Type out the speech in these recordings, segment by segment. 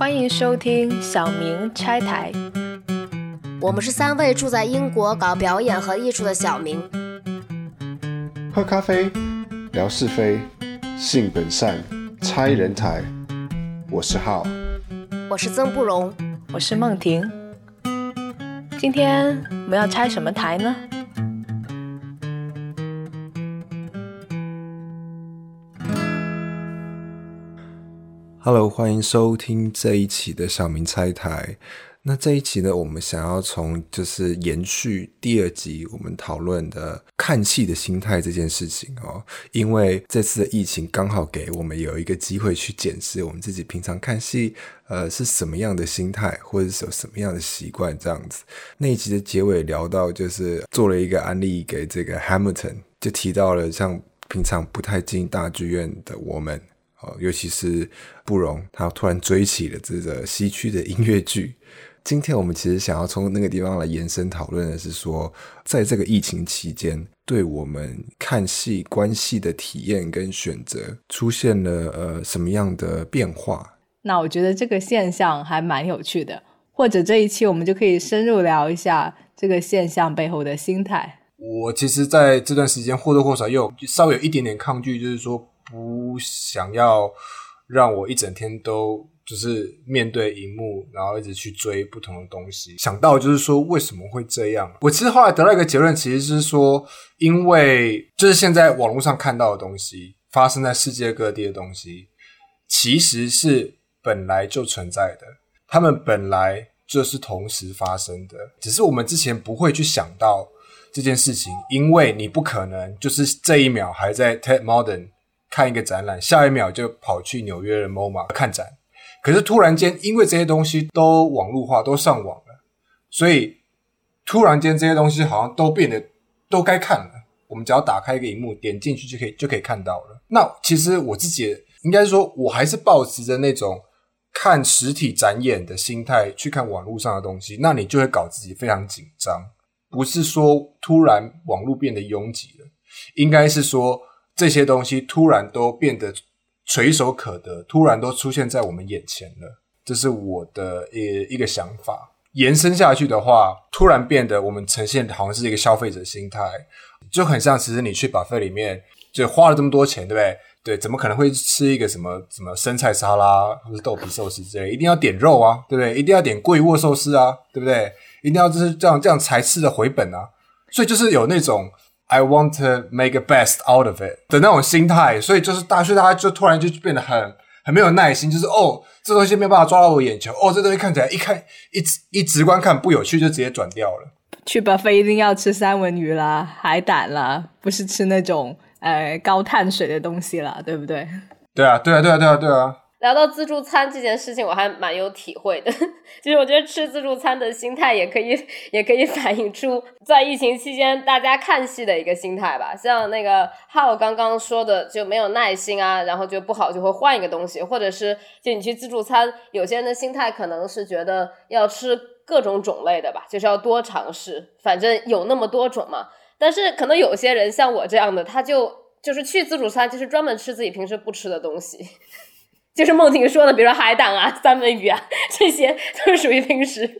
欢迎收听小明拆台。我们是三位住在英国搞表演和艺术的小明。喝咖啡，聊是非，性本善，拆人台。我是浩，我是曾不荣，我是梦婷。今天我们要拆什么台呢？Hello，欢迎收听这一期的小明拆台。那这一期呢，我们想要从就是延续第二集我们讨论的看戏的心态这件事情哦，因为这次的疫情刚好给我们有一个机会去检视我们自己平常看戏呃是什么样的心态，或者是有什么样的习惯这样子。那一集的结尾聊到就是做了一个案例给这个 Hamilton，就提到了像平常不太进大剧院的我们。哦，尤其是不容，他突然追起了这个西区的音乐剧。今天我们其实想要从那个地方来延伸讨论的是说，在这个疫情期间，对我们看戏、观戏的体验跟选择出现了呃什么样的变化？那我觉得这个现象还蛮有趣的，或者这一期我们就可以深入聊一下这个现象背后的心态。我其实在这段时间或多或少又稍微有一点点抗拒，就是说。不想要让我一整天都就是面对荧幕，然后一直去追不同的东西。想到就是说为什么会这样？我其实后来得到一个结论，其实是说，因为就是现在网络上看到的东西，发生在世界各地的东西，其实是本来就存在的，他们本来就是同时发生的，只是我们之前不会去想到这件事情，因为你不可能就是这一秒还在 Ted Modern。看一个展览，下一秒就跑去纽约的 MoMA 看展。可是突然间，因为这些东西都网络化、都上网了，所以突然间这些东西好像都变得都该看了。我们只要打开一个荧幕，点进去就可以就可以看到了。那其实我自己应该说，我还是保持着那种看实体展演的心态去看网络上的东西。那你就会搞自己非常紧张，不是说突然网络变得拥挤了，应该是说。这些东西突然都变得垂手可得，突然都出现在我们眼前了，这是我的一一个想法。延伸下去的话，突然变得我们呈现好像是一个消费者心态，就很像其实你去把费里面就花了这么多钱，对不对？对，怎么可能会吃一个什么什么生菜沙拉或者豆皮寿司之类？一定要点肉啊，对不对？一定要点贵卧寿司啊，对不对？一定要就是这样这样才吃的回本啊。所以就是有那种。I want to make a best out of it 的那种心态，所以就是大，所以大家就突然就变得很很没有耐心，就是哦，这东西没有办法抓到我眼球，哦，这东西看起来一看一直一直观看不有趣，就直接转掉了。去 buffet 一定要吃三文鱼啦、海胆啦，不是吃那种呃高碳水的东西啦，对不对？对啊，对啊，对啊，对啊，对啊。聊到自助餐这件事情，我还蛮有体会的。就是我觉得吃自助餐的心态也可以，也可以反映出在疫情期间大家看戏的一个心态吧。像那个浩刚刚说的，就没有耐心啊，然后就不好就会换一个东西，或者是就你去自助餐，有些人的心态可能是觉得要吃各种种类的吧，就是要多尝试，反正有那么多种嘛。但是可能有些人像我这样的，他就就是去自助餐，就是专门吃自己平时不吃的东西。就是梦婷说的，比如说海胆啊、三文鱼啊，这些都是属于平时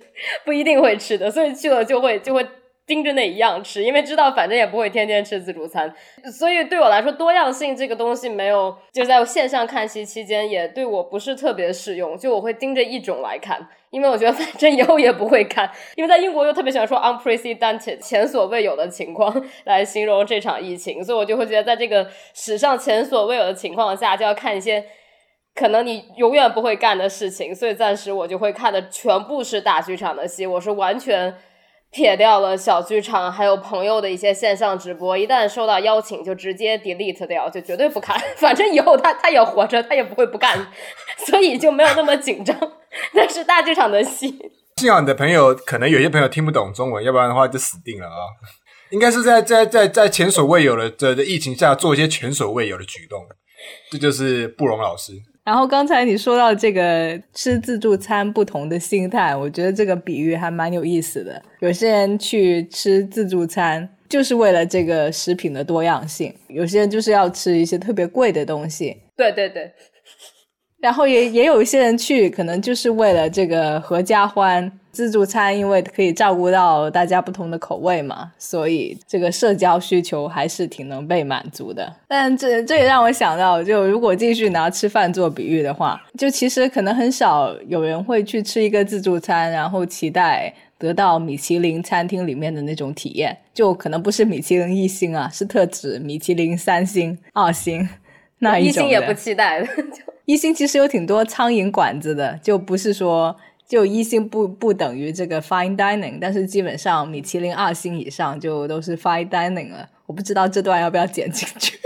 不一定会吃的，所以去了就会就会盯着那一样吃，因为知道反正也不会天天吃自助餐，所以对我来说多样性这个东西没有，就在线上看戏期间也对我不是特别适用，就我会盯着一种来看，因为我觉得反正以后也不会看，因为在英国又特别喜欢说 unprecedented 前所未有的情况来形容这场疫情，所以我就会觉得在这个史上前所未有的情况下就要看一些。可能你永远不会干的事情，所以暂时我就会看的全部是大剧场的戏，我是完全撇掉了小剧场，还有朋友的一些线上直播。一旦收到邀请，就直接 delete 掉，就绝对不看。反正以后他他也活着，他也不会不干，所以就没有那么紧张。那是大剧场的戏。幸好你的朋友可能有些朋友听不懂中文，要不然的话就死定了啊！应该是在在在在前所未有的的疫情下做一些前所未有的举动，这就是布隆老师。然后刚才你说到这个吃自助餐不同的心态，我觉得这个比喻还蛮有意思的。有些人去吃自助餐就是为了这个食品的多样性，有些人就是要吃一些特别贵的东西。对对对，然后也也有一些人去，可能就是为了这个合家欢自助餐，因为可以照顾到大家不同的口味嘛，所以这个社交需求还是挺能被满足的。但这这也让我想到，就如果继续拿吃饭做比喻的话，就其实可能很少有人会去吃一个自助餐，然后期待得到米其林餐厅里面的那种体验，就可能不是米其林一星啊，是特指米其林三星、二星 那一种一星也不期待的，就一星其实有挺多苍蝇馆子的，就不是说就一星不不等于这个 fine dining，但是基本上米其林二星以上就都是 fine dining 了。我不知道这段要不要剪进去。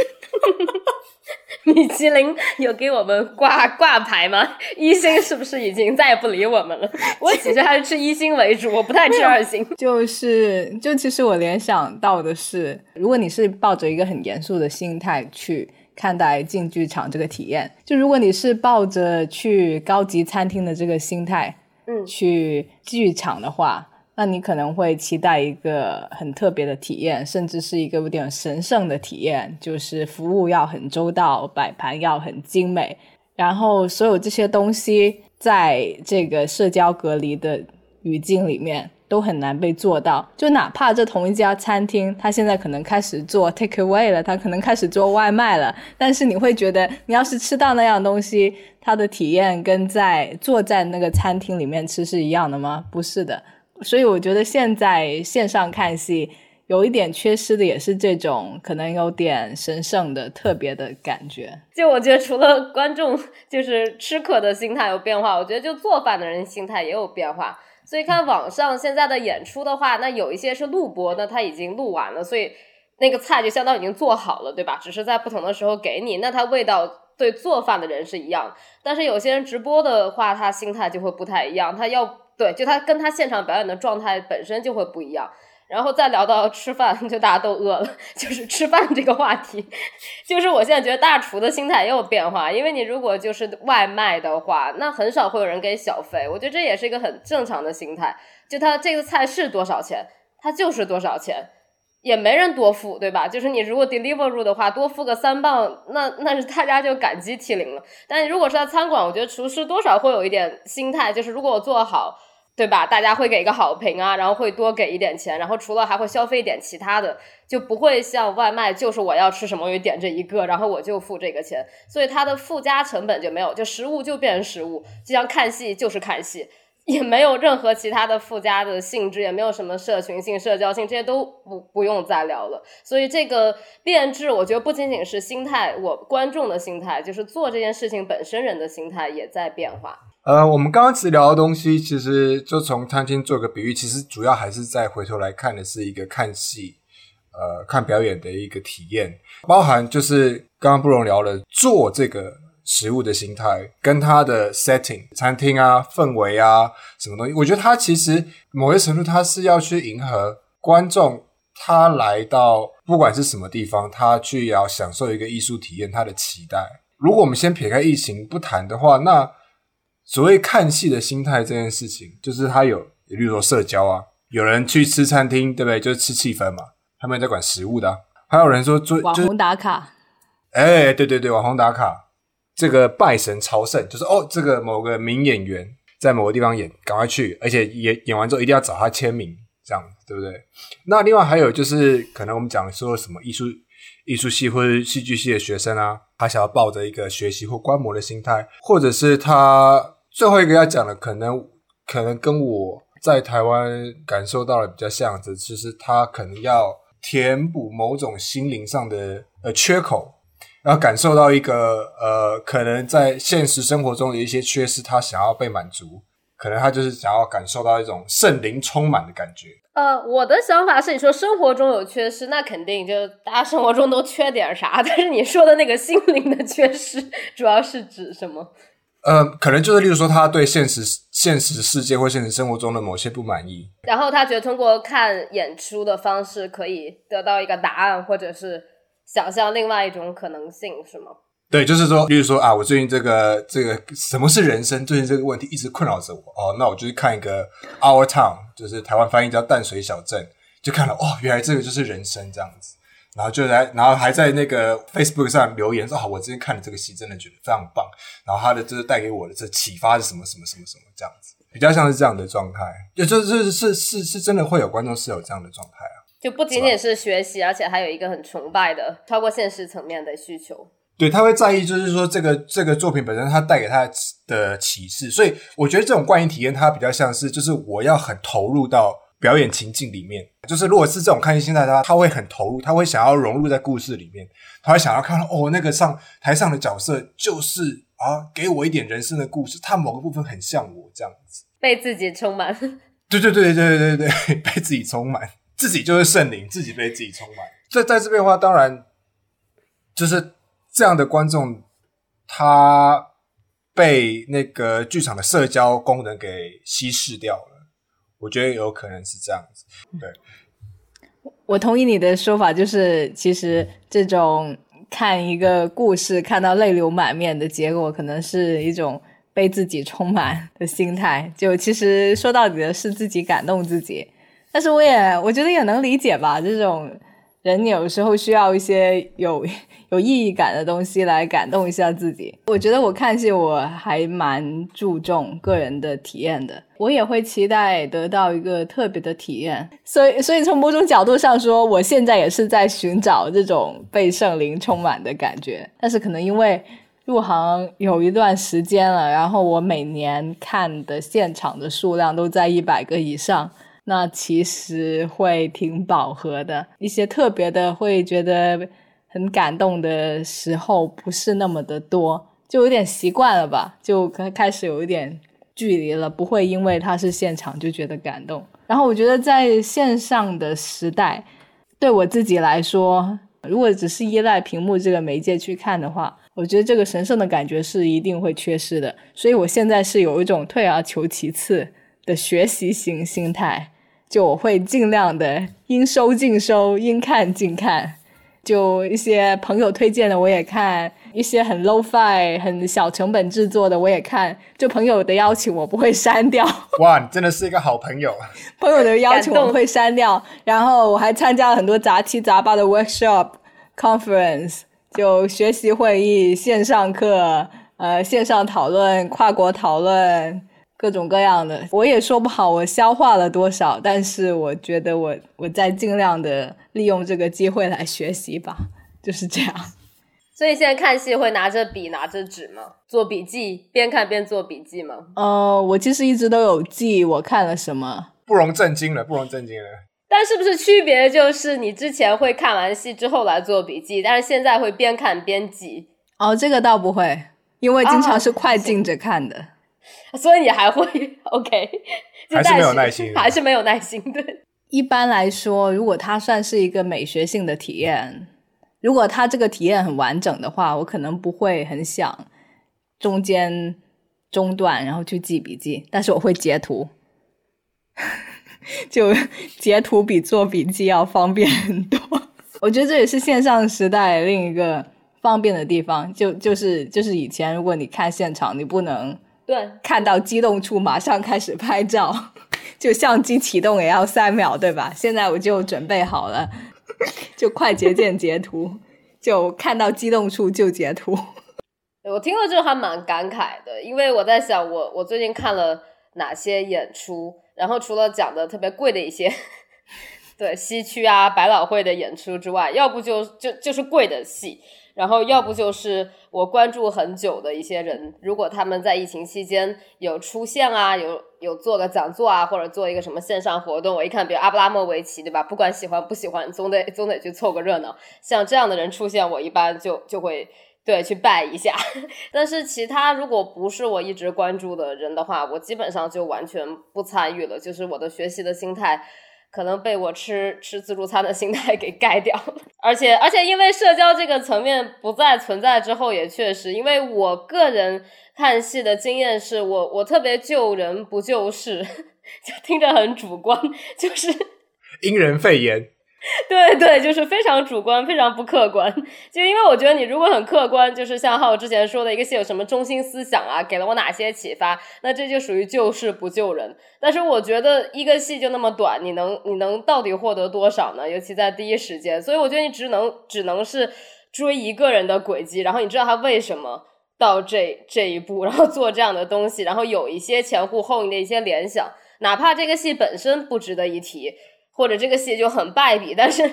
米其林有给我们挂挂牌吗？一星是不是已经再也不理我们了？我其实还是吃一星为主，我不太吃二星。就是就其实我联想到的是，如果你是抱着一个很严肃的心态去看待进剧场这个体验，就如果你是抱着去高级餐厅的这个心态，嗯。去剧场的话，那你可能会期待一个很特别的体验，甚至是一个有点神圣的体验，就是服务要很周到，摆盘要很精美，然后所有这些东西在这个社交隔离的语境里面都很难被做到。就哪怕这同一家餐厅，它现在可能开始做 take away 了，它可能开始做外卖了，但是你会觉得，你要是吃到那样东西，它的体验跟在坐在那个餐厅里面吃是一样的吗？不是的。所以我觉得现在线上看戏有一点缺失的，也是这种可能有点神圣的、特别的感觉。就我觉得，除了观众就是吃客的心态有变化，我觉得就做饭的人心态也有变化。所以看网上现在的演出的话，那有一些是录播那他已经录完了，所以那个菜就相当于已经做好了，对吧？只是在不同的时候给你，那它味道对做饭的人是一样。但是有些人直播的话，他心态就会不太一样，他要对，就他跟他现场表演的状态本身就会不一样。然后再聊到吃饭，就大家都饿了，就是吃饭这个话题，就是我现在觉得大厨的心态也有变化，因为你如果就是外卖的话，那很少会有人给小费，我觉得这也是一个很正常的心态。就他这个菜是多少钱，他就是多少钱，也没人多付，对吧？就是你如果 deliver 的话，多付个三磅，那那是大家就感激涕零了。但如果是在餐馆，我觉得厨师多少会有一点心态，就是如果我做好。对吧？大家会给一个好评啊，然后会多给一点钱，然后除了还会消费一点其他的，就不会像外卖，就是我要吃什么我就点这一个，然后我就付这个钱，所以它的附加成本就没有，就食物就变成食物，就像看戏就是看戏，也没有任何其他的附加的性质，也没有什么社群性、社交性，这些都不不用再聊了。所以这个变质，我觉得不仅仅是心态，我观众的心态，就是做这件事情本身人的心态也在变化。呃，我们刚刚其实聊的东西，其实就从餐厅做个比喻，其实主要还是在回头来看的是一个看戏、呃看表演的一个体验，包含就是刚刚不容聊了做这个食物的心态，跟它的 setting、餐厅啊、氛围啊什么东西，我觉得它其实某些程度它是要去迎合观众，他来到不管是什么地方，他去要享受一个艺术体验，他的期待。如果我们先撇开疫情不谈的话，那所谓看戏的心态这件事情，就是他有，比如说社交啊，有人去吃餐厅，对不对？就是吃气氛嘛，他们在管食物的啊、还有人说做就是网红打卡，哎，对对对，网红打卡，这个拜神朝圣，就是哦，这个某个名演员在某个地方演，赶快去，而且演演完之后一定要找他签名，这样对不对？那另外还有就是，可能我们讲说什么艺术艺术系或者戏剧系的学生啊，他想要抱着一个学习或观摩的心态，或者是他最后一个要讲的，可能可能跟我在台湾感受到的比较像的，就是他可能要填补某种心灵上的呃缺口，然后感受到一个呃，可能在现实生活中的一些缺失，他想要被满足，可能他就是想要感受到一种圣灵充满的感觉。呃，我的想法是，你说生活中有缺失，那肯定就大家生活中都缺点啥。但是你说的那个心灵的缺失，主要是指什么？呃，可能就是例如说，他对现实现实世界或现实生活中的某些不满意。然后他觉得通过看演出的方式可以得到一个答案，或者是想象另外一种可能性，是吗？对，就是说，例如说啊，我最近这个这个什么是人生？最近这个问题一直困扰着我哦，那我就去看一个 Our Town，就是台湾翻译叫淡水小镇，就看了哦，原来这个就是人生这样子。然后就来，然后还在那个 Facebook 上留言说：“啊，我之前看了这个戏，真的觉得非常棒。然后他的就是带给我的这启发是什么什么什么什么这样子，比较像是这样的状态。就就是是是是真的会有观众是有这样的状态啊。就不仅仅是学习，而且还有一个很崇拜的、超过现实层面的需求。对他会在意，就是说这个这个作品本身它带给他的启示。所以我觉得这种观影体验，它比较像是就是我要很投入到表演情境里面。就是如果是这种看戏心态的话，他会很投入，他会想要融入在故事里面，他会想要看到哦，那个上台上的角色就是啊，给我一点人生的故事，他某个部分很像我这样子，被自己充满。对对对对对对对，被自己充满。自己就是圣灵，自己被自己充满。在在这边的话，当然就是这样的观众，他被那个剧场的社交功能给稀释掉了。我觉得有可能是这样子。对，我同意你的说法，就是其实这种看一个故事看到泪流满面的结果，可能是一种被自己充满的心态。就其实说到底的是自己感动自己。但是我也我觉得也能理解吧，这种人有时候需要一些有有意义感的东西来感动一下自己。我觉得我看戏我还蛮注重个人的体验的，我也会期待得到一个特别的体验。所以，所以从某种角度上说，我现在也是在寻找这种被圣灵充满的感觉。但是可能因为入行有一段时间了，然后我每年看的现场的数量都在一百个以上。那其实会挺饱和的，一些特别的会觉得很感动的时候不是那么的多，就有点习惯了吧，就开开始有一点距离了，不会因为它是现场就觉得感动。然后我觉得在线上的时代，对我自己来说，如果只是依赖屏幕这个媒介去看的话，我觉得这个神圣的感觉是一定会缺失的。所以我现在是有一种退而求其次的学习型心态。就我会尽量的应收尽收，应看尽看。就一些朋友推荐的我也看，一些很 low fi、很小成本制作的我也看。就朋友的邀请我不会删掉。哇，你真的是一个好朋友。朋友的邀请我会删掉。然后我还参加了很多杂七杂八的 workshop、conference，就学习会议、线上课、呃线上讨论、跨国讨论。各种各样的，我也说不好我消化了多少，但是我觉得我我在尽量的利用这个机会来学习吧，就是这样。所以现在看戏会拿着笔拿着纸吗？做笔记，边看边做笔记吗？呃，我其实一直都有记我看了什么，不容震惊了，不容震惊了。但是不是区别就是你之前会看完戏之后来做笔记，但是现在会边看边记？哦，这个倒不会，因为经常是快进着看的。所以你还会 OK？还是没有耐心，还是没有耐心。对，一般来说，如果它算是一个美学性的体验，如果它这个体验很完整的话，我可能不会很想中间中断，然后去记笔记。但是我会截图，就截图比做笔记要方便很多。我觉得这也是线上时代另一个方便的地方。就就是就是以前，如果你看现场，你不能。对，看到激动处马上开始拍照，就相机启动也要三秒，对吧？现在我就准备好了，就快捷键截图，就看到激动处就截图。我听了之后还蛮感慨的，因为我在想，我我最近看了哪些演出，然后除了讲的特别贵的一些，对西区啊、百老汇的演出之外，要不就就就是贵的戏。然后要不就是我关注很久的一些人，如果他们在疫情期间有出现啊，有有做个讲座啊，或者做一个什么线上活动，我一看，比如阿布拉莫维奇，对吧？不管喜欢不喜欢，总得总得去凑个热闹。像这样的人出现，我一般就就会对去拜一下。但是其他如果不是我一直关注的人的话，我基本上就完全不参与了。就是我的学习的心态。可能被我吃吃自助餐的心态给盖掉了，而且而且因为社交这个层面不再存在之后，也确实，因为我个人看戏的经验是我我特别救人不救事，就听着很主观，就是因人肺炎，对对，就是非常主观，非常不客观。就因为我觉得你如果很客观，就是像浩之前说的一个戏有什么中心思想啊，给了我哪些启发，那这就属于救世不救人。但是我觉得一个戏就那么短，你能你能到底获得多少呢？尤其在第一时间，所以我觉得你只能只能是追一个人的轨迹，然后你知道他为什么到这这一步，然后做这样的东西，然后有一些前呼后应的一些联想，哪怕这个戏本身不值得一提。或者这个戏就很败笔，但是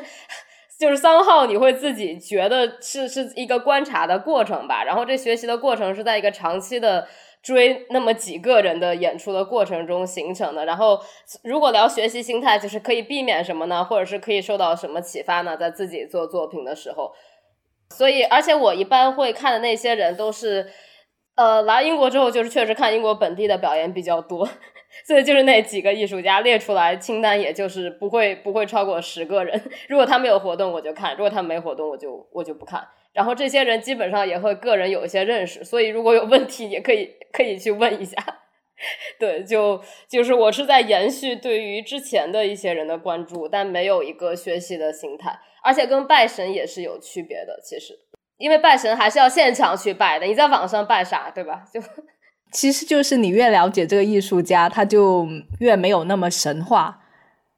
就是三号，你会自己觉得是是一个观察的过程吧。然后这学习的过程是在一个长期的追那么几个人的演出的过程中形成的。然后如果聊学习心态，就是可以避免什么呢？或者是可以受到什么启发呢？在自己做作品的时候，所以而且我一般会看的那些人都是，呃，来英国之后就是确实看英国本地的表演比较多。所以就是那几个艺术家列出来清单，也就是不会不会超过十个人。如果他们有活动，我就看；如果他们没活动，我就我就不看。然后这些人基本上也会个人有一些认识，所以如果有问题，也可以可以去问一下。对，就就是我是在延续对于之前的一些人的关注，但没有一个学习的心态，而且跟拜神也是有区别的。其实，因为拜神还是要现场去拜的，你在网上拜啥，对吧？就。其实就是你越了解这个艺术家，他就越没有那么神话，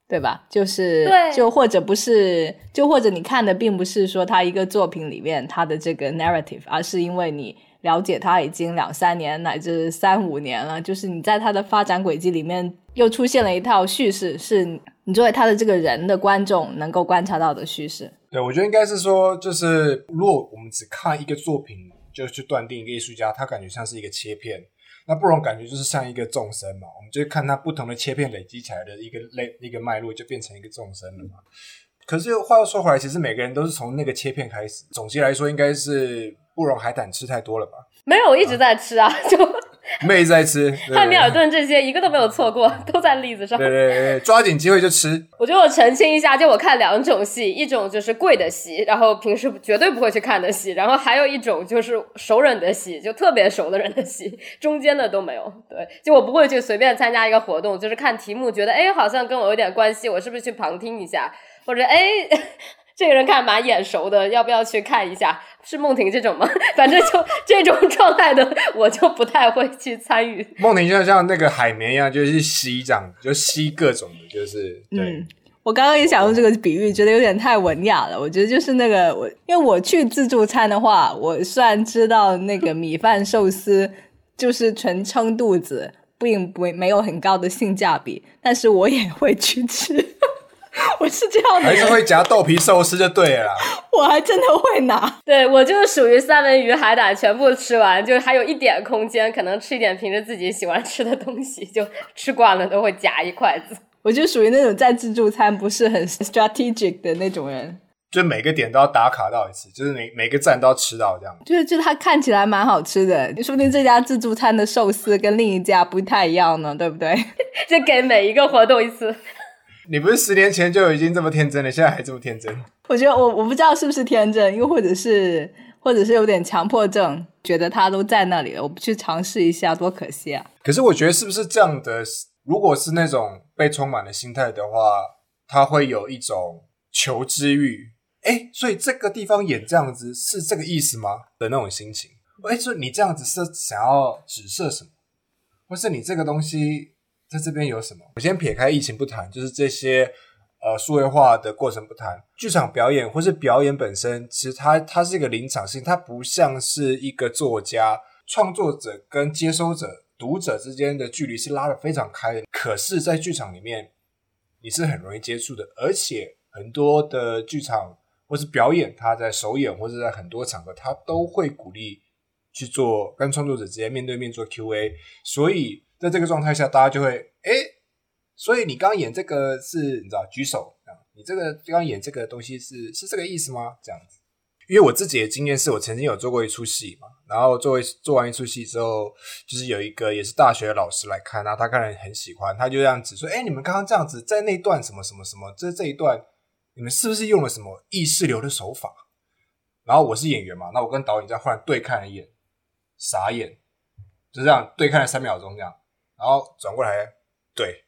对吧？就是就或者不是，就或者你看的并不是说他一个作品里面他的这个 narrative，而是因为你了解他已经两三年乃至三五年了，就是你在他的发展轨迹里面又出现了一套叙事，是你作为他的这个人的观众能够观察到的叙事。对，我觉得应该是说，就是如果我们只看一个作品就去断定一个艺术家，他感觉像是一个切片。那不容感觉就是像一个众生嘛，我们就看它不同的切片累积起来的一个类一个脉络，就变成一个众生了嘛。可是话又说回来，其实每个人都是从那个切片开始。总结来说，应该是不容海胆吃太多了吧？没有，我一直在吃啊，就。妹在吃 汉密尔顿这些一个都没有错过，都在例子上。对对对，抓紧机会就吃。我觉得我澄清一下，就我看两种戏，一种就是贵的戏，然后平时绝对不会去看的戏，然后还有一种就是熟人的戏，就特别熟的人的戏，中间的都没有。对，就我不会去随便参加一个活动，就是看题目觉得哎好像跟我有点关系，我是不是去旁听一下，或者哎。这个人看蛮眼熟的，要不要去看一下？是梦婷这种吗？反正就这种状态的，我就不太会去参与。梦婷就像那个海绵一样，就是吸这样，就吸各种的，就是嗯。我刚刚也想用这个比喻，觉得有点太文雅了。我觉得就是那个我，因为我去自助餐的话，我虽然知道那个米饭寿司就是纯撑肚子，并不没有很高的性价比，但是我也会去吃。我是这样的，还是会夹豆皮寿司就对了。我还真的会拿，对我就是属于三文鱼海胆全部吃完，就还有一点空间，可能吃一点平时自己喜欢吃的东西，就吃惯了都会夹一筷子。我就属于那种在自助餐不是很 strategic 的那种人，就每个点都要打卡到一次，就是每每个站都要吃到这样。就是就它看起来蛮好吃的，说不定这家自助餐的寿司跟另一家不太一样呢，对不对？就给每一个活动一次。你不是十年前就已经这么天真了，现在还这么天真？我觉得我我不知道是不是天真，又或者是或者是有点强迫症，觉得他都在那里了，我不去尝试一下多可惜啊！可是我觉得是不是这样的？如果是那种被充满了心态的话，他会有一种求知欲。哎，所以这个地方演这样子是这个意思吗？的那种心情。哎，说你这样子是想要指涉什么，或是你这个东西？在这边有什么？我先撇开疫情不谈，就是这些呃数位化的过程不谈。剧场表演或是表演本身，其实它它是一个临场性，它不像是一个作家创作者跟接收者读者之间的距离是拉得非常开的。可是，在剧场里面，你是很容易接触的，而且很多的剧场或是表演，他在首演或者在很多场合，他都会鼓励去做跟创作者直接面对面做 Q&A，所以。在这个状态下，大家就会哎，所以你刚刚演这个是你知道举手啊？你这个刚刚演这个东西是是这个意思吗？这样子，因为我自己的经验是我曾经有做过一出戏嘛，然后做做完一出戏之后，就是有一个也是大学的老师来看，然后他看了很喜欢，他就这样子说：“哎，你们刚刚这样子在那段什么什么什么，这这一段你们是不是用了什么意识流的手法？”然后我是演员嘛，那我跟导演这样忽然对看了一眼，傻眼，就这样对看了三秒钟这样。然后转过来，对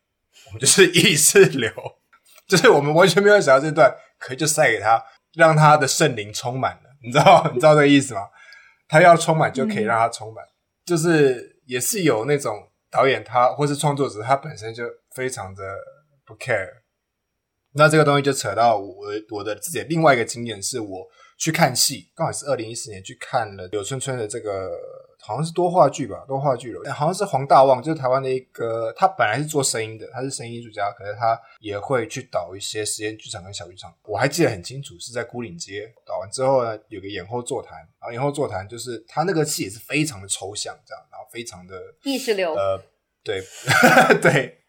我们就是意识流，就是我们完全没有想到这段可以就塞给他，让他的圣灵充满了，你知道 你知道这个意思吗？他要充满就可以让他充满，就是也是有那种导演他或是创作者他本身就非常的不 care。那这个东西就扯到我我的自己的另外一个经验，是我去看戏，刚好是二零一四年去看了柳春春的这个。好像是多话剧吧，多话剧了。好像是黄大旺，就是台湾的一个，他本来是做声音的，他是声音艺术家，可是他也会去导一些实验剧场跟小剧场。我还记得很清楚，是在孤岭街导完之后呢，有个演后座谈，然后演后座谈就是他那个戏也是非常的抽象，这样，然后非常的意识流，呃，对 对，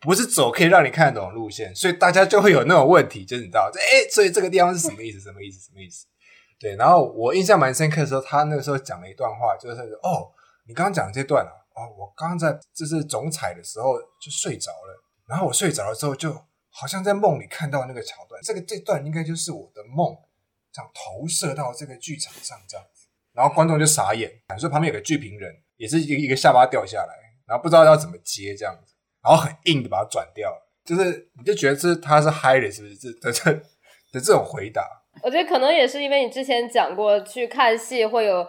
不是走可以让你看得懂路线，所以大家就会有那种问题，就是你知道，哎，所以这个地方是什么意思？什么意思？什么意思？对，然后我印象蛮深刻的时候，他那个时候讲了一段话，就是说哦，你刚刚讲这段啊，哦，我刚刚在就是总彩的时候就睡着了，然后我睡着了之后，就好像在梦里看到那个桥段，这个这段应该就是我的梦，这样投射到这个剧场上这样子，然后观众就傻眼，所以旁边有个剧评人也是一个一个下巴掉下来，然后不知道要怎么接这样子，然后很硬的把它转掉，就是你就觉得这他是嗨的，是不是？这这这的这种回答。我觉得可能也是因为你之前讲过，去看戏会有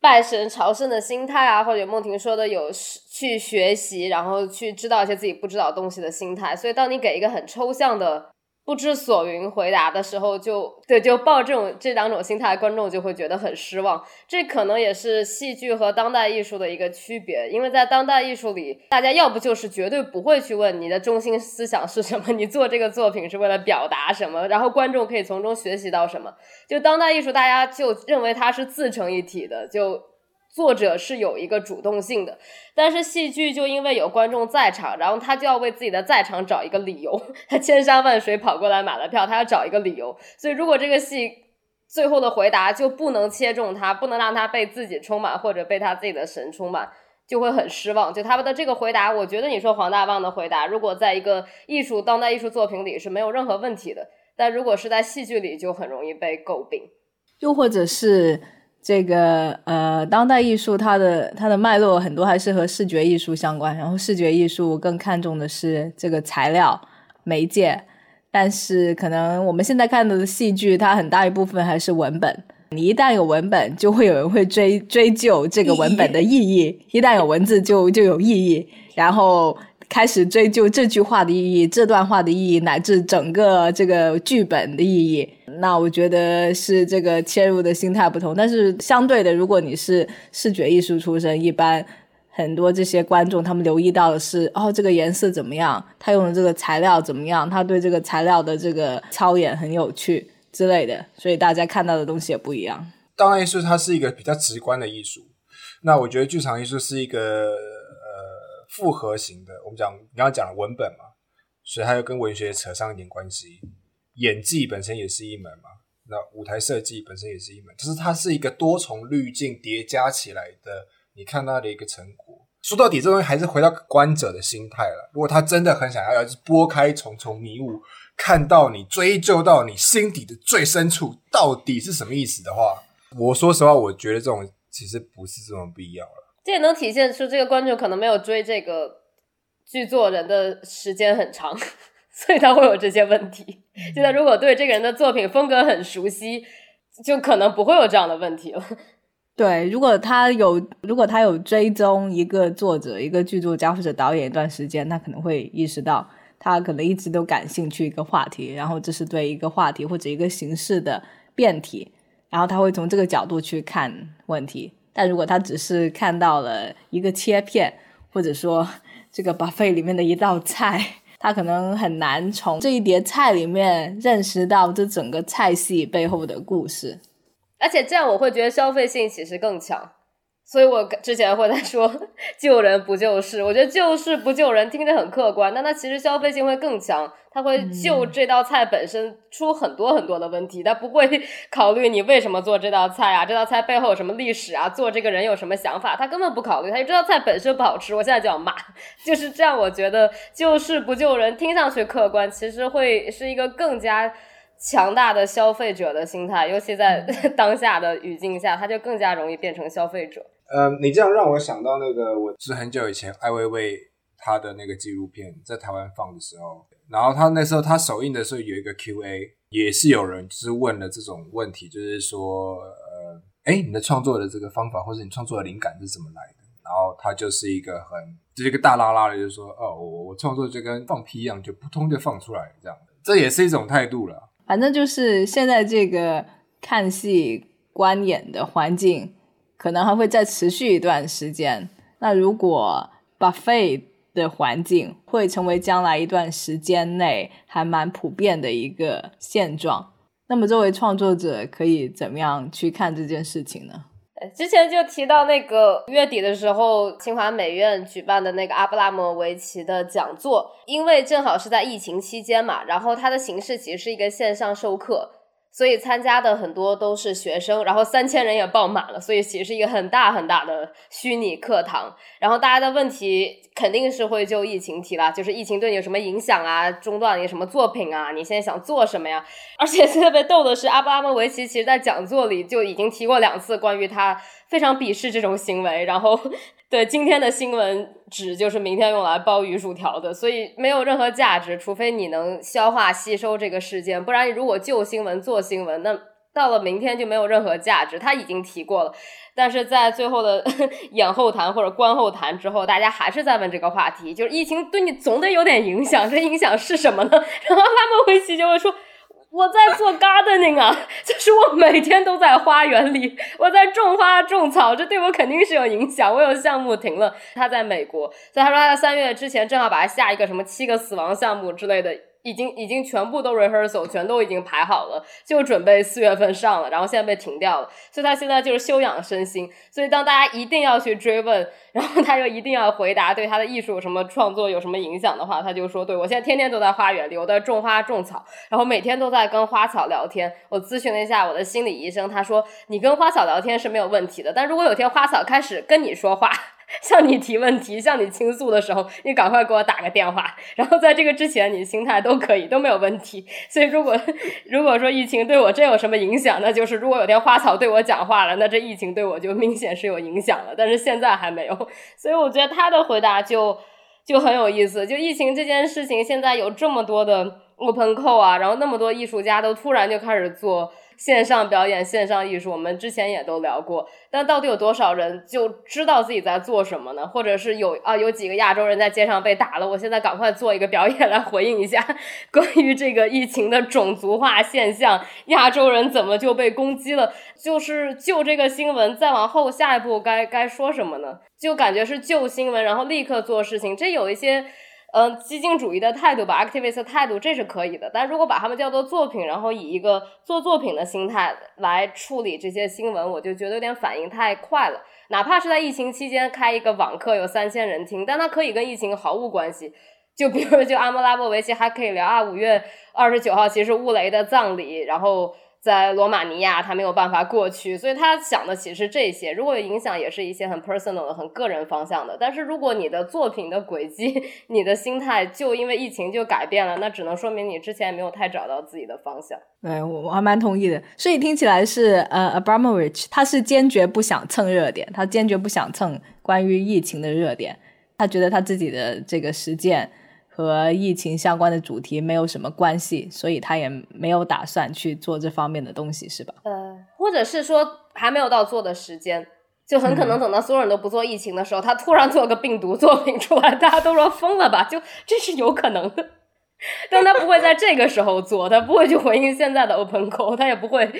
拜神朝圣的心态啊，或者梦婷说的有去学习，然后去知道一些自己不知道东西的心态，所以当你给一个很抽象的。不知所云回答的时候，就对，就抱这种这两种心态，观众就会觉得很失望。这可能也是戏剧和当代艺术的一个区别，因为在当代艺术里，大家要不就是绝对不会去问你的中心思想是什么，你做这个作品是为了表达什么，然后观众可以从中学习到什么。就当代艺术，大家就认为它是自成一体的，就。作者是有一个主动性的，但是戏剧就因为有观众在场，然后他就要为自己的在场找一个理由。他千山万水跑过来买了票，他要找一个理由。所以如果这个戏最后的回答就不能切中他，不能让他被自己充满或者被他自己的神充满，就会很失望。就他们的这个回答，我觉得你说黄大旺的回答，如果在一个艺术当代艺术作品里是没有任何问题的，但如果是在戏剧里就很容易被诟病，又或者是。这个呃，当代艺术它的它的脉络很多还是和视觉艺术相关，然后视觉艺术更看重的是这个材料媒介，但是可能我们现在看到的戏剧，它很大一部分还是文本。你一旦有文本，就会有人会追追究这个文本的意义；一旦有文字，就就有意义，然后开始追究这句话的意义、这段话的意义，乃至整个这个剧本的意义。那我觉得是这个切入的心态不同，但是相对的，如果你是视觉艺术出身，一般很多这些观众他们留意到的是，哦，这个颜色怎么样？他用的这个材料怎么样？他对这个材料的这个操演很有趣之类的，所以大家看到的东西也不一样。当然，艺术它是一个比较直观的艺术，那我觉得剧场艺术是一个呃复合型的。我们讲你刚刚讲了文本嘛，所以它又跟文学扯上一点关系。演技本身也是一门嘛，那舞台设计本身也是一门，就是它是一个多重滤镜叠加起来的，你看到的一个成果。说到底，这东西还是回到观者的心态了。如果他真的很想要，要是拨开重重迷雾，看到你追究到你心底的最深处到底是什么意思的话，我说实话，我觉得这种其实不是这么必要了。这也能体现出这个观众可能没有追这个剧作人的时间很长。所以他会有这些问题。现在如果对这个人的作品风格很熟悉，就可能不会有这样的问题了。对，如果他有，如果他有追踪一个作者、一个剧作家或者导演一段时间，他可能会意识到，他可能一直都感兴趣一个话题，然后这是对一个话题或者一个形式的变体，然后他会从这个角度去看问题。但如果他只是看到了一个切片，或者说这个 buffet 里面的一道菜。他可能很难从这一碟菜里面认识到这整个菜系背后的故事，而且这样我会觉得消费性其实更强。所以我之前会在说救人不救事，我觉得救事不救人听着很客观，但它其实消费性会更强，它会就这道菜本身出很多很多的问题，它不会 考虑你为什么做这道菜啊，这道菜背后有什么历史啊，做这个人有什么想法，他根本不考虑，他就这道菜本身不好吃，我现在就要骂，就是这样。我觉得救事不救人听上去客观，其实会是一个更加强大的消费者的心态，尤其在 当下的语境下，他就更加容易变成消费者。嗯，你这样让我想到那个，我是很久以前艾薇薇她的那个纪录片在台湾放的时候，然后他那时候他首映的时候有一个 Q&A，也是有人就是问了这种问题，就是说，呃，哎，你的创作的这个方法，或者你创作的灵感是怎么来的？然后他就是一个很，就是一个大拉拉的，就说，哦，我我创作就跟放屁一样，就扑通就放出来这样的，这也是一种态度了。反正就是现在这个看戏观演的环境，可能还会再持续一段时间。那如果 buffet 的环境会成为将来一段时间内还蛮普遍的一个现状，那么作为创作者可以怎么样去看这件事情呢？之前就提到那个月底的时候，清华美院举办的那个阿布拉莫维奇的讲座，因为正好是在疫情期间嘛，然后它的形式其实是一个线上授课。所以参加的很多都是学生，然后三千人也爆满了，所以其实是一个很大很大的虚拟课堂。然后大家的问题肯定是会就疫情提了，就是疫情对你有什么影响啊？中断你什么作品啊？你现在想做什么呀？而且特别逗的是，阿布拉莫维奇其实在讲座里就已经提过两次关于他非常鄙视这种行为，然后。对今天的新闻纸就是明天用来包鱼薯条的，所以没有任何价值，除非你能消化吸收这个事件，不然如果就新闻做新闻，那到了明天就没有任何价值。他已经提过了，但是在最后的 演后谈或者观后谈之后，大家还是在问这个话题，就是疫情对你总得有点影响，这影响是什么呢？然后拉莫维奇就会说。我在做 gardening 啊，就是我每天都在花园里，我在种花种草，这对我肯定是有影响。我有项目停了，他在美国，所以他说他在三月之前正好把他下一个什么七个死亡项目之类的。已经已经全部都 rehearsal，全都已经排好了，就准备四月份上了，然后现在被停掉了，所以他现在就是休养身心。所以当大家一定要去追问，然后他又一定要回答对他的艺术什么创作有什么影响的话，他就说：对我现在天天都在花园里，我在种花种草，然后每天都在跟花草聊天。我咨询了一下我的心理医生，他说你跟花草聊天是没有问题的，但如果有天花草开始跟你说话。向你提问题、向你倾诉的时候，你赶快给我打个电话。然后在这个之前，你心态都可以，都没有问题。所以，如果如果说疫情对我真有什么影响，那就是如果有天花草对我讲话了，那这疫情对我就明显是有影响了。但是现在还没有，所以我觉得他的回答就就很有意思。就疫情这件事情，现在有这么多的 open call 啊，然后那么多艺术家都突然就开始做。线上表演、线上艺术，我们之前也都聊过，但到底有多少人就知道自己在做什么呢？或者是有啊，有几个亚洲人在街上被打了，我现在赶快做一个表演来回应一下 关于这个疫情的种族化现象，亚洲人怎么就被攻击了？就是就这个新闻，再往后下一步该该说什么呢？就感觉是旧新闻，然后立刻做事情，这有一些。嗯，激进主义的态度吧，activist 的态度，这是可以的。但如果把他们叫做作品，然后以一个做作品的心态来处理这些新闻，我就觉得有点反应太快了。哪怕是在疫情期间开一个网课，有三千人听，但它可以跟疫情毫无关系。就比如，就阿莫拉波维奇还可以聊啊，五月二十九号其实乌雷的葬礼，然后。在罗马尼亚，他没有办法过去，所以他想的其实这些。如果影响，也是一些很 personal 的、很个人方向的。但是如果你的作品的轨迹、你的心态就因为疫情就改变了，那只能说明你之前没有太找到自己的方向。对我我还蛮同意的。所以听起来是呃，Abramovich 他是坚决不想蹭热点，他坚决不想蹭关于疫情的热点，他觉得他自己的这个实践。和疫情相关的主题没有什么关系，所以他也没有打算去做这方面的东西，是吧？呃，或者是说还没有到做的时间，就很可能等到所有人都不做疫情的时候，他突然做个病毒作品出来，大家都说疯了吧？就这是有可能的，但他不会在这个时候做，他不会去回应现在的 open call，他也不会。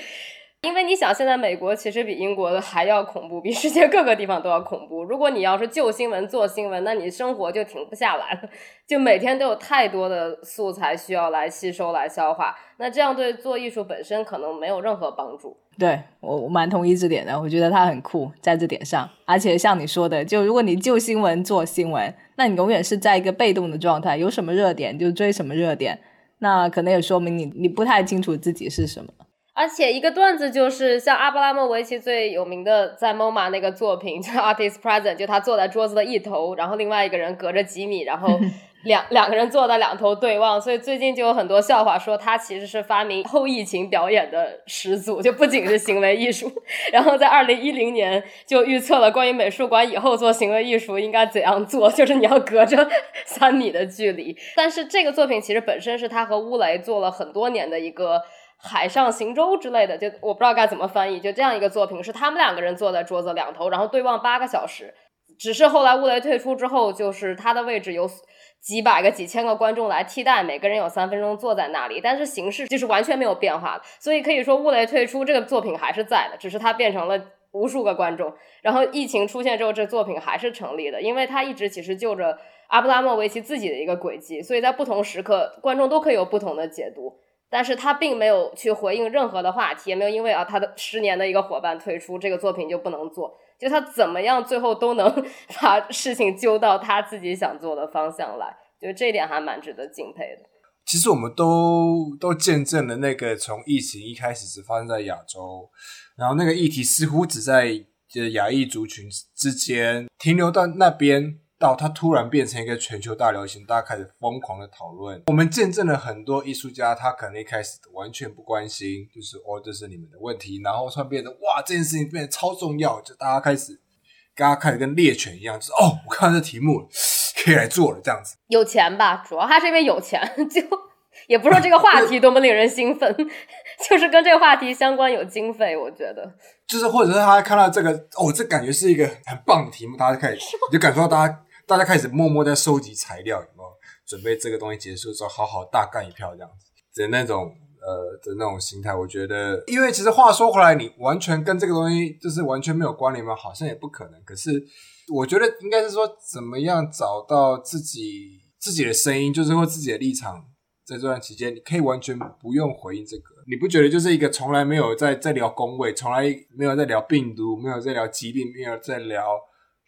因为你想，现在美国其实比英国的还要恐怖，比世界各个地方都要恐怖。如果你要是就新闻做新闻，那你生活就停不下来了，就每天都有太多的素材需要来吸收、来消化。那这样对做艺术本身可能没有任何帮助。对我，我蛮同意这点的。我觉得他很酷，在这点上。而且像你说的，就如果你就新闻做新闻，那你永远是在一个被动的状态，有什么热点就追什么热点，那可能也说明你你不太清楚自己是什么。而且一个段子就是像阿布拉莫维奇最有名的在 MoMA 那个作品叫 Artist Present，就他坐在桌子的一头，然后另外一个人隔着几米，然后 两两个人坐在两头对望。所以最近就有很多笑话说他其实是发明后疫情表演的始祖，就不仅是行为艺术。然后在二零一零年就预测了关于美术馆以后做行为艺术应该怎样做，就是你要隔着 三米的距离。但是这个作品其实本身是他和乌雷做了很多年的一个。海上行舟之类的，就我不知道该怎么翻译，就这样一个作品，是他们两个人坐在桌子两头，然后对望八个小时。只是后来乌雷退出之后，就是他的位置有几百个、几千个观众来替代，每个人有三分钟坐在那里，但是形式就是完全没有变化的所以可以说，乌雷退出这个作品还是在的，只是它变成了无数个观众。然后疫情出现之后，这作品还是成立的，因为它一直其实就着阿布拉莫维奇自己的一个轨迹，所以在不同时刻，观众都可以有不同的解读。但是他并没有去回应任何的话题，也没有因为啊他的十年的一个伙伴退出，这个作品就不能做。就他怎么样，最后都能 把事情揪到他自己想做的方向来，就这一点还蛮值得敬佩的。其实我们都都见证了那个从疫情一开始只发生在亚洲，然后那个议题似乎只在就亚裔族群之间停留到那边。到它突然变成一个全球大流行，大家开始疯狂的讨论。我们见证了很多艺术家，他可能一开始完全不关心，就是哦，这是你们的问题。然后突然变得哇，这件事情变得超重要，就大家开始，大家开始跟猎犬一样，就是哦，我看到这题目可以来做了，这样子。有钱吧，主要他是因为有钱，就也不是说这个话题多么令人兴奋，就是跟这个话题相关有经费，我觉得。就是或者是他看到这个，哦，这感觉是一个很棒的题目，大家开始就感受到大家。大家开始默默在收集材料，有没有准备这个东西结束之后好好大干一票这样子的那种呃的那种心态？我觉得，因为其实话说回来，你完全跟这个东西就是完全没有关联吗？好像也不可能。可是我觉得应该是说，怎么样找到自己自己的声音，就是或自己的立场，在这段期间，你可以完全不用回应这个。你不觉得就是一个从来没有在在聊工位，从来没有在聊病毒，没有在聊疾病，没有在聊。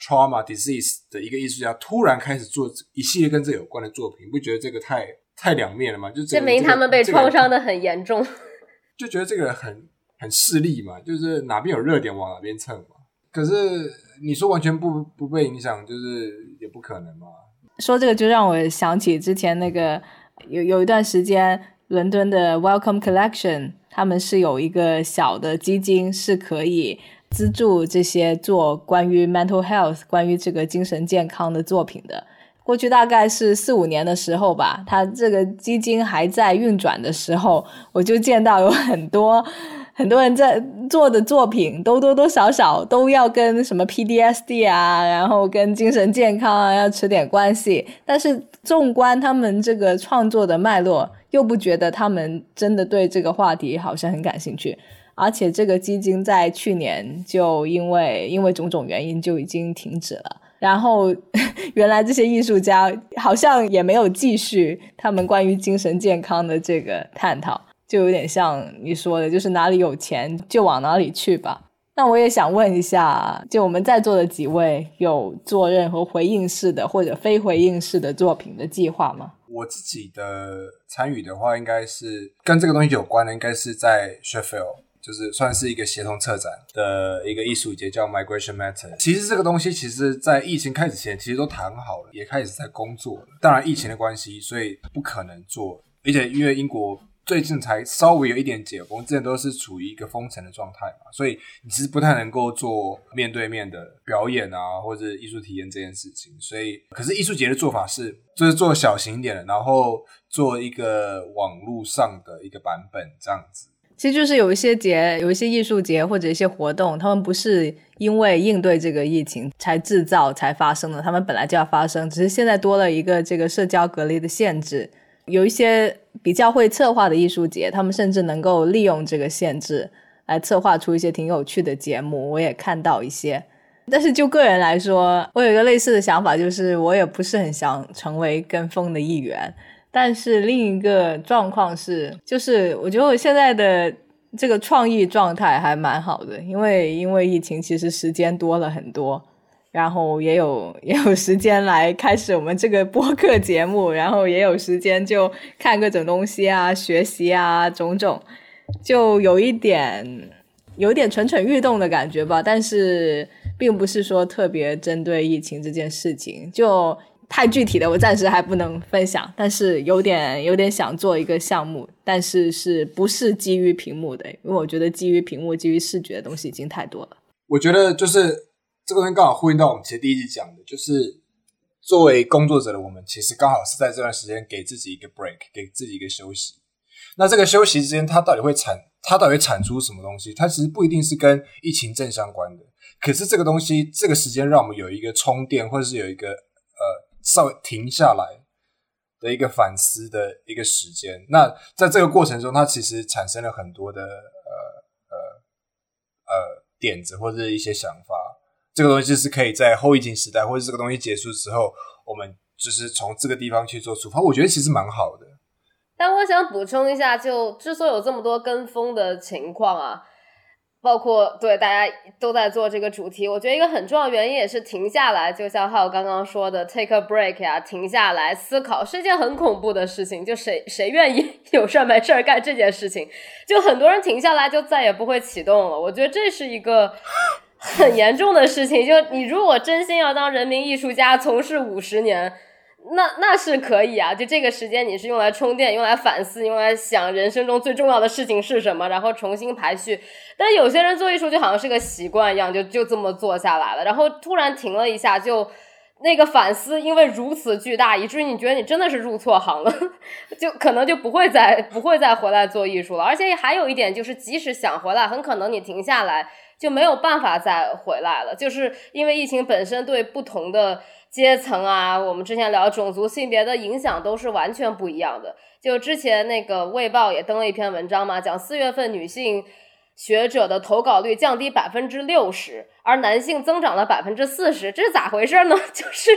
Trauma disease 的一个艺术家突然开始做一系列跟这有关的作品，不觉得这个太太两面了吗？就证明他们被创伤的很严重，就觉得这个很很势利嘛，就是哪边有热点往哪边蹭嘛。可是你说完全不不被影响，就是也不可能嘛。说这个就让我想起之前那个有有一段时间，伦敦的 Welcome Collection 他们是有一个小的基金是可以。资助这些做关于 mental health、关于这个精神健康的作品的，过去大概是四五年的时候吧，他这个基金还在运转的时候，我就见到有很多很多人在做的作品，都多多少少都要跟什么 PDSD 啊，然后跟精神健康啊要扯点关系。但是纵观他们这个创作的脉络，又不觉得他们真的对这个话题好像很感兴趣。而且这个基金在去年就因为因为种种原因就已经停止了。然后 原来这些艺术家好像也没有继续他们关于精神健康的这个探讨，就有点像你说的，就是哪里有钱就往哪里去吧。那我也想问一下，就我们在座的几位有做任何回应式的或者非回应式的作品的计划吗？我自己的参与的话，应该是跟这个东西有关的，应该是在 Sheffield。就是算是一个协同策展的一个艺术节，叫 Migration Matter。其实这个东西，其实在疫情开始前，其实都谈好了，也开始在工作了。当然，疫情的关系，所以不可能做。而且因为英国最近才稍微有一点解封，之前都是处于一个封城的状态嘛，所以你其实不太能够做面对面的表演啊，或者艺术体验这件事情。所以，可是艺术节的做法是，就是做小型一点的，然后做一个网络上的一个版本这样子。其实就是有一些节，有一些艺术节或者一些活动，他们不是因为应对这个疫情才制造才发生的，他们本来就要发生，只是现在多了一个这个社交隔离的限制。有一些比较会策划的艺术节，他们甚至能够利用这个限制来策划出一些挺有趣的节目。我也看到一些，但是就个人来说，我有一个类似的想法，就是我也不是很想成为跟风的一员。但是另一个状况是，就是我觉得我现在的这个创意状态还蛮好的，因为因为疫情，其实时间多了很多，然后也有也有时间来开始我们这个播客节目，然后也有时间就看各种东西啊、学习啊，种种，就有一点有点蠢蠢欲动的感觉吧。但是并不是说特别针对疫情这件事情，就。太具体的，我暂时还不能分享。但是有点有点想做一个项目，但是是不是基于屏幕的？因为我觉得基于屏幕、基于视觉的东西已经太多了。我觉得就是这个东西刚好呼应到我们其实第一集讲的，就是作为工作者的我们，其实刚好是在这段时间给自己一个 break，给自己一个休息。那这个休息之间，它到底会产，它到底产出什么东西？它其实不一定是跟疫情正相关的。可是这个东西，这个时间让我们有一个充电，或者是有一个稍微停下来的一个反思的一个时间。那在这个过程中，它其实产生了很多的呃呃呃点子或者一些想法。这个东西是可以在后疫情时代，或者这个东西结束之后，我们就是从这个地方去做出发。我觉得其实蛮好的。但我想补充一下，就之所以有这么多跟风的情况啊，包括对大家都在做这个主题，我觉得一个很重要原因也是停下来，就像浩刚刚说的，take a break 呀，停下来思考是一件很恐怖的事情。就谁谁愿意 有事儿没事儿干这件事情？就很多人停下来就再也不会启动了。我觉得这是一个很严重的事情。就你如果真心要当人民艺术家，从事五十年。那那是可以啊，就这个时间你是用来充电、用来反思、用来想人生中最重要的事情是什么，然后重新排序。但有些人做艺术就好像是个习惯一样，就就这么做下来了，然后突然停了一下，就那个反思因为如此巨大，以至于你觉得你真的是入错行了，就可能就不会再不会再回来做艺术了。而且还有一点就是，即使想回来，很可能你停下来就没有办法再回来了，就是因为疫情本身对不同的。阶层啊，我们之前聊种族、性别的影响都是完全不一样的。就之前那个《卫报》也登了一篇文章嘛，讲四月份女性学者的投稿率降低百分之六十，而男性增长了百分之四十，这是咋回事呢？就是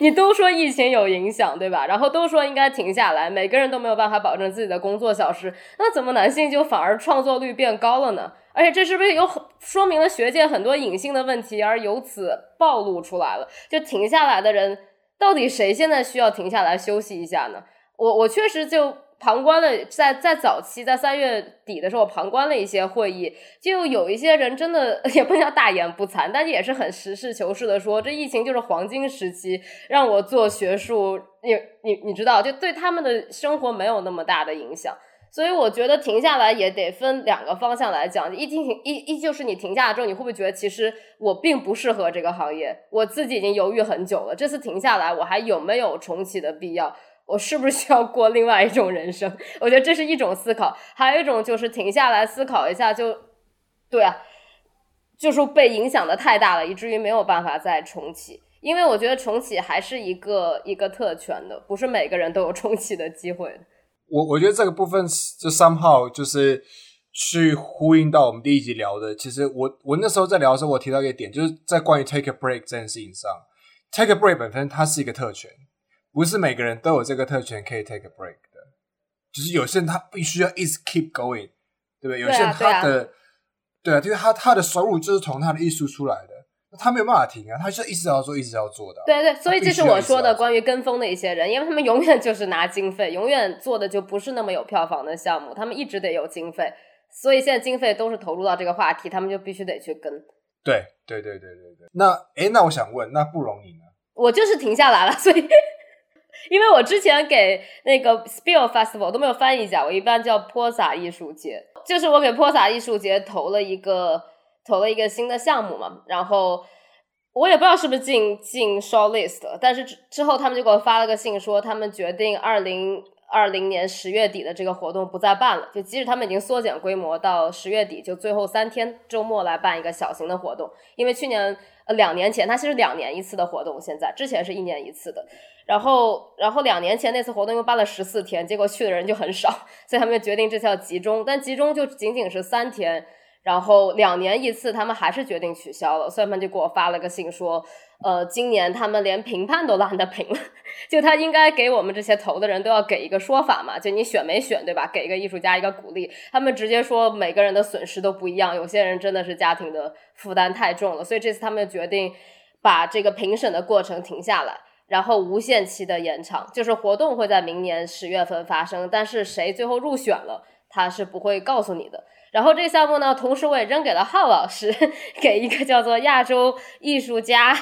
你都说疫情有影响，对吧？然后都说应该停下来，每个人都没有办法保证自己的工作小时，那怎么男性就反而创作率变高了呢？而且这是不是有很说明了学界很多隐性的问题，而由此暴露出来了？就停下来的人，到底谁现在需要停下来休息一下呢？我我确实就旁观了，在在早期，在三月底的时候，我旁观了一些会议，就有一些人真的 也不能叫大言不惭，但是也是很实事求是的说，这疫情就是黄金时期，让我做学术，你你你知道，就对他们的生活没有那么大的影响。所以我觉得停下来也得分两个方向来讲，一停停一一就是你停下来之后，你会不会觉得其实我并不适合这个行业？我自己已经犹豫很久了，这次停下来，我还有没有重启的必要？我是不是需要过另外一种人生？我觉得这是一种思考，还有一种就是停下来思考一下，就对啊，就是被影响的太大了，以至于没有办法再重启。因为我觉得重启还是一个一个特权的，不是每个人都有重启的机会。我我觉得这个部分就三号就是去呼应到我们第一集聊的。其实我我那时候在聊的时候，我提到一个点，就是在关于 take a break 这件事情上，take a break 本身它是一个特权，不是每个人都有这个特权可以 take a break 的。就是有些人他必须要一直 keep going，对不对？有些人他的对啊，因为他他的收入就是从他的艺术出来的。他没有办法停啊，他就一直要做，一直要做的。对对，所以这是我说的关于跟风的一些人，因为他们永远就 是拿经费，永远做的就不是那么有票房的项目，他们一直得有经费，所以现在经费都是投入到这个话题，他们就必须得去跟。对对对对对对。那哎，那我想问，那不容易呢？我就是停下来了，所以因为我之前给那个 Spill Festival 都没有翻译讲，我一般叫泼洒艺术节，就是我给泼洒艺术节投了一个。投了一个新的项目嘛，然后我也不知道是不是进进 short list，但是之之后他们就给我发了个信，说他们决定二零二零年十月底的这个活动不再办了，就即使他们已经缩减规模到十月底，就最后三天周末来办一个小型的活动，因为去年呃两年前它其实两年一次的活动，现在之前是一年一次的，然后然后两年前那次活动又办了十四天，结果去的人就很少，所以他们就决定这次要集中，但集中就仅仅是三天。然后两年一次，他们还是决定取消了。所以他们就给我发了个信说，呃，今年他们连评判都懒得评了。就他应该给我们这些投的人都要给一个说法嘛，就你选没选，对吧？给一个艺术家一个鼓励。他们直接说每个人的损失都不一样，有些人真的是家庭的负担太重了，所以这次他们决定把这个评审的过程停下来，然后无限期的延长。就是活动会在明年十月份发生，但是谁最后入选了，他是不会告诉你的。然后这个项目呢，同时我也扔给了浩老师，给一个叫做亚洲艺术家，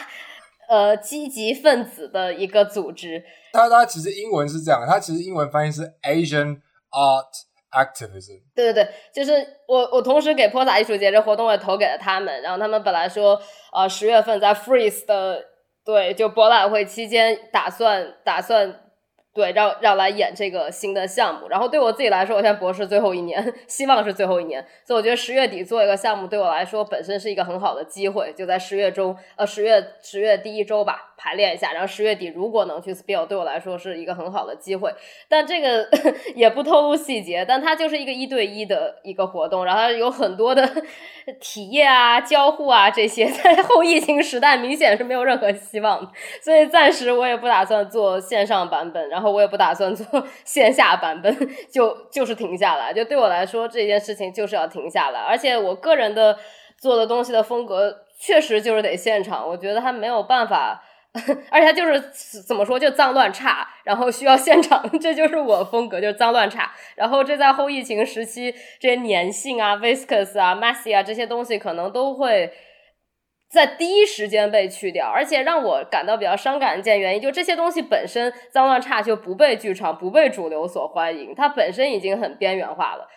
呃，积极分子的一个组织。他他其实英文是这样，他其实英文翻译是 Asian Art Activism。对对对，就是我我同时给泼洒艺术节这活动也投给了他们。然后他们本来说，呃，十月份在 Freeze 的对就博览会期间打算打算对，让让来演这个新的项目。然后对我自己来说，我现在博士最后一年，希望是最后一年，所以我觉得十月底做一个项目对我来说本身是一个很好的机会。就在十月中，呃，十月十月第一周吧，排练一下，然后十月底如果能去 Spill，对我来说是一个很好的机会。但这个 也不透露细节，但它就是一个一对一的一个活动，然后有很多的 体验啊、交互啊这些，在后疫情时代明显是没有任何希望的，所以暂时我也不打算做线上版本，然后。然后我也不打算做 线下版本，就就是停下来。就对我来说，这件事情就是要停下来。而且我个人的做的东西的风格，确实就是得现场。我觉得他没有办法，而且他就是怎么说，就脏乱差，然后需要现场。这就是我风格，就是脏乱差。然后这在后疫情时期，这些粘性啊、viscous 啊、messy 啊这些东西，可能都会。在第一时间被去掉，而且让我感到比较伤感的一件原因，就这些东西本身脏乱差就不被剧场、不被主流所欢迎，它本身已经很边缘化了。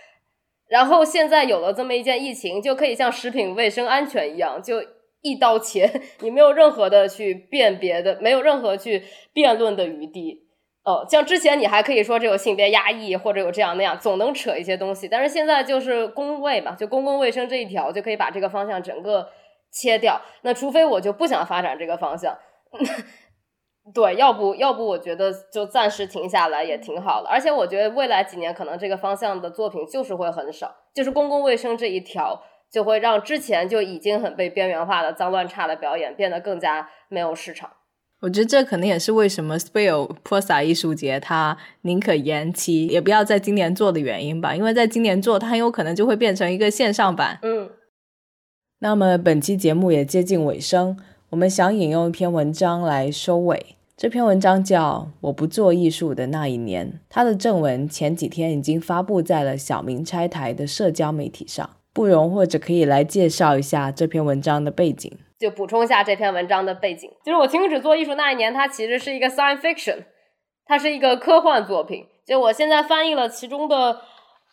然后现在有了这么一件疫情，就可以像食品卫生安全一样，就一刀切，你没有任何的去辨别的，没有任何去辩论的余地。哦，像之前你还可以说这有性别压抑，或者有这样那样，总能扯一些东西，但是现在就是公卫嘛，就公共卫生这一条就可以把这个方向整个。切掉，那除非我就不想发展这个方向，对，要不要不，我觉得就暂时停下来也挺好的。而且我觉得未来几年可能这个方向的作品就是会很少，就是公共卫生这一条就会让之前就已经很被边缘化的脏乱差的表演变得更加没有市场。我觉得这可能也是为什么 Spill 泼洒艺术节它宁可延期也不要在今年做的原因吧，因为在今年做它很有可能就会变成一个线上版。嗯。那么本期节目也接近尾声，我们想引用一篇文章来收尾。这篇文章叫《我不做艺术的那一年》，它的正文前几天已经发布在了小明拆台的社交媒体上。不容或者可以来介绍一下这篇文章的背景，就补充一下这篇文章的背景。就是我停止做艺术那一年，它其实是一个 science fiction，它是一个科幻作品。就我现在翻译了其中的。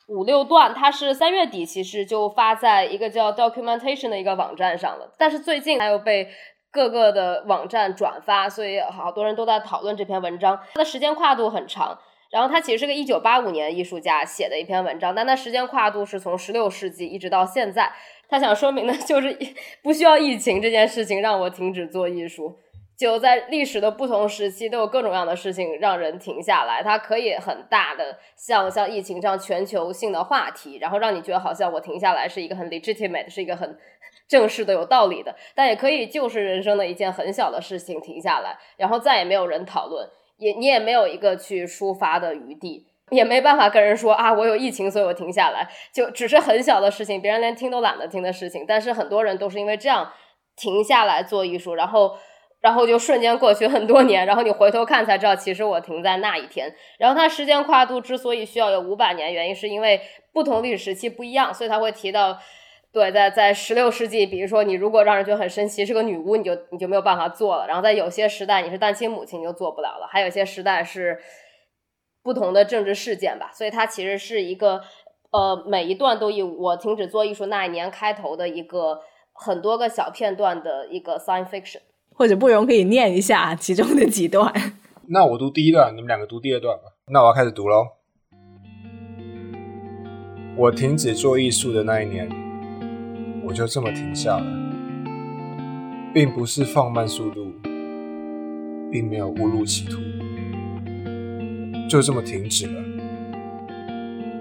五六段，它是三月底其实就发在一个叫 Documentation 的一个网站上了，但是最近还有被各个的网站转发，所以好多人都在讨论这篇文章。它的时间跨度很长，然后它其实是个一九八五年艺术家写的一篇文章，但它时间跨度是从十六世纪一直到现在。他想说明的就是 不需要疫情这件事情让我停止做艺术。就在历史的不同时期，都有各种各样的事情让人停下来。它可以很大的，像像疫情这样全球性的话题，然后让你觉得好像我停下来是一个很 legitimate，是一个很正式的、有道理的。但也可以就是人生的一件很小的事情停下来，然后再也没有人讨论，也你也没有一个去抒发的余地，也没办法跟人说啊，我有疫情，所以我停下来。就只是很小的事情，别人连听都懒得听的事情，但是很多人都是因为这样停下来做艺术，然后。然后就瞬间过去很多年，然后你回头看才知道，其实我停在那一天。然后它时间跨度之所以需要有五百年，原因是因为不同历史时期不一样，所以他会提到，对，在在十六世纪，比如说你如果让人觉得很神奇是个女巫，你就你就没有办法做了。然后在有些时代你是单亲母亲，你就做不了了。还有些时代是不同的政治事件吧，所以它其实是一个呃每一段都以我停止做艺术那一年开头的一个很多个小片段的一个 science fiction。或者不容可以念一下其中的几段。那我读第一段，你们两个读第二段吧。那我要开始读喽。我停止做艺术的那一年，我就这么停下了，并不是放慢速度，并没有误入歧途，就这么停止了。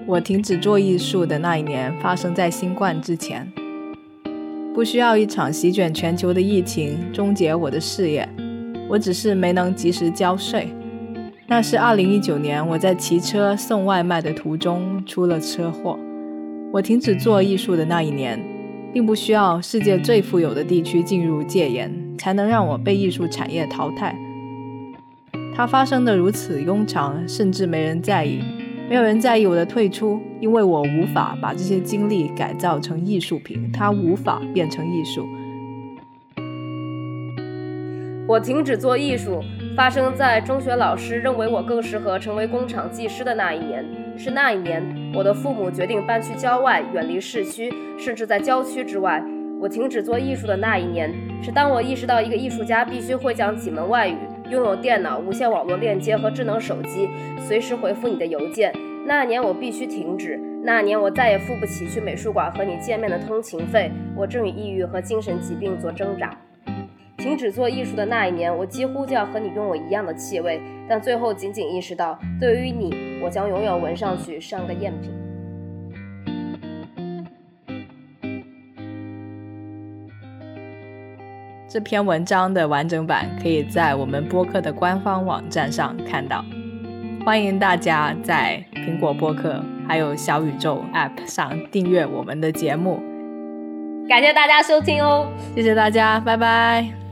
我停止做艺术的那一年，发生在新冠之前。不需要一场席卷全球的疫情终结我的事业，我只是没能及时交税。那是二零一九年，我在骑车送外卖的途中出了车祸。我停止做艺术的那一年，并不需要世界最富有的地区进入戒严，才能让我被艺术产业淘汰。它发生的如此庸常，甚至没人在意。没有人在意我的退出，因为我无法把这些经历改造成艺术品，它无法变成艺术。我停止做艺术，发生在中学老师认为我更适合成为工厂技师的那一年。是那一年，我的父母决定搬去郊外，远离市区，甚至在郊区之外。我停止做艺术的那一年，是当我意识到一个艺术家必须会讲几门外语。拥有电脑、无线网络链接和智能手机，随时回复你的邮件。那年我必须停止，那年我再也付不起去美术馆和你见面的通勤费。我正与抑郁和精神疾病做挣扎。停止做艺术的那一年，我几乎就要和你拥有一样的气味，但最后仅仅意识到，对于你，我将永远闻上去像个赝品。这篇文章的完整版可以在我们播客的官方网站上看到。欢迎大家在苹果播客还有小宇宙 App 上订阅我们的节目。感谢大家收听哦，谢谢大家，拜拜。